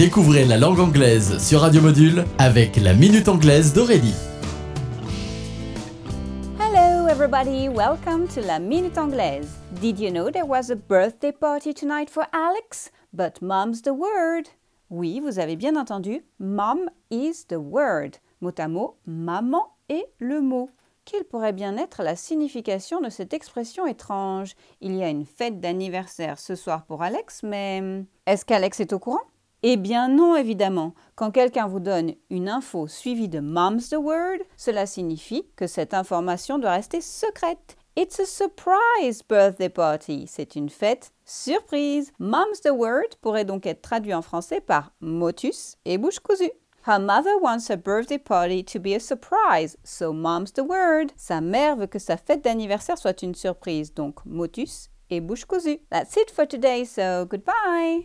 Découvrez la langue anglaise sur Radio Module avec la Minute Anglaise d'Aurélie. Hello, everybody. Welcome to La Minute Anglaise. Did you know there was a birthday party tonight for Alex? But mom's the word. Oui, vous avez bien entendu. Mom is the word. Mot à mot, maman est le mot. Quelle pourrait bien être la signification de cette expression étrange? Il y a une fête d'anniversaire ce soir pour Alex, mais est-ce qu'Alex est au courant? Eh bien non, évidemment. Quand quelqu'un vous donne une info suivie de Mom's the Word, cela signifie que cette information doit rester secrète. It's a surprise birthday party. C'est une fête surprise. Mom's the Word pourrait donc être traduit en français par motus et bouche cousue. Her mother wants her birthday party to be a surprise, so mom's the word. Sa mère veut que sa fête d'anniversaire soit une surprise, donc motus et bouche cousue. That's it for today, so goodbye.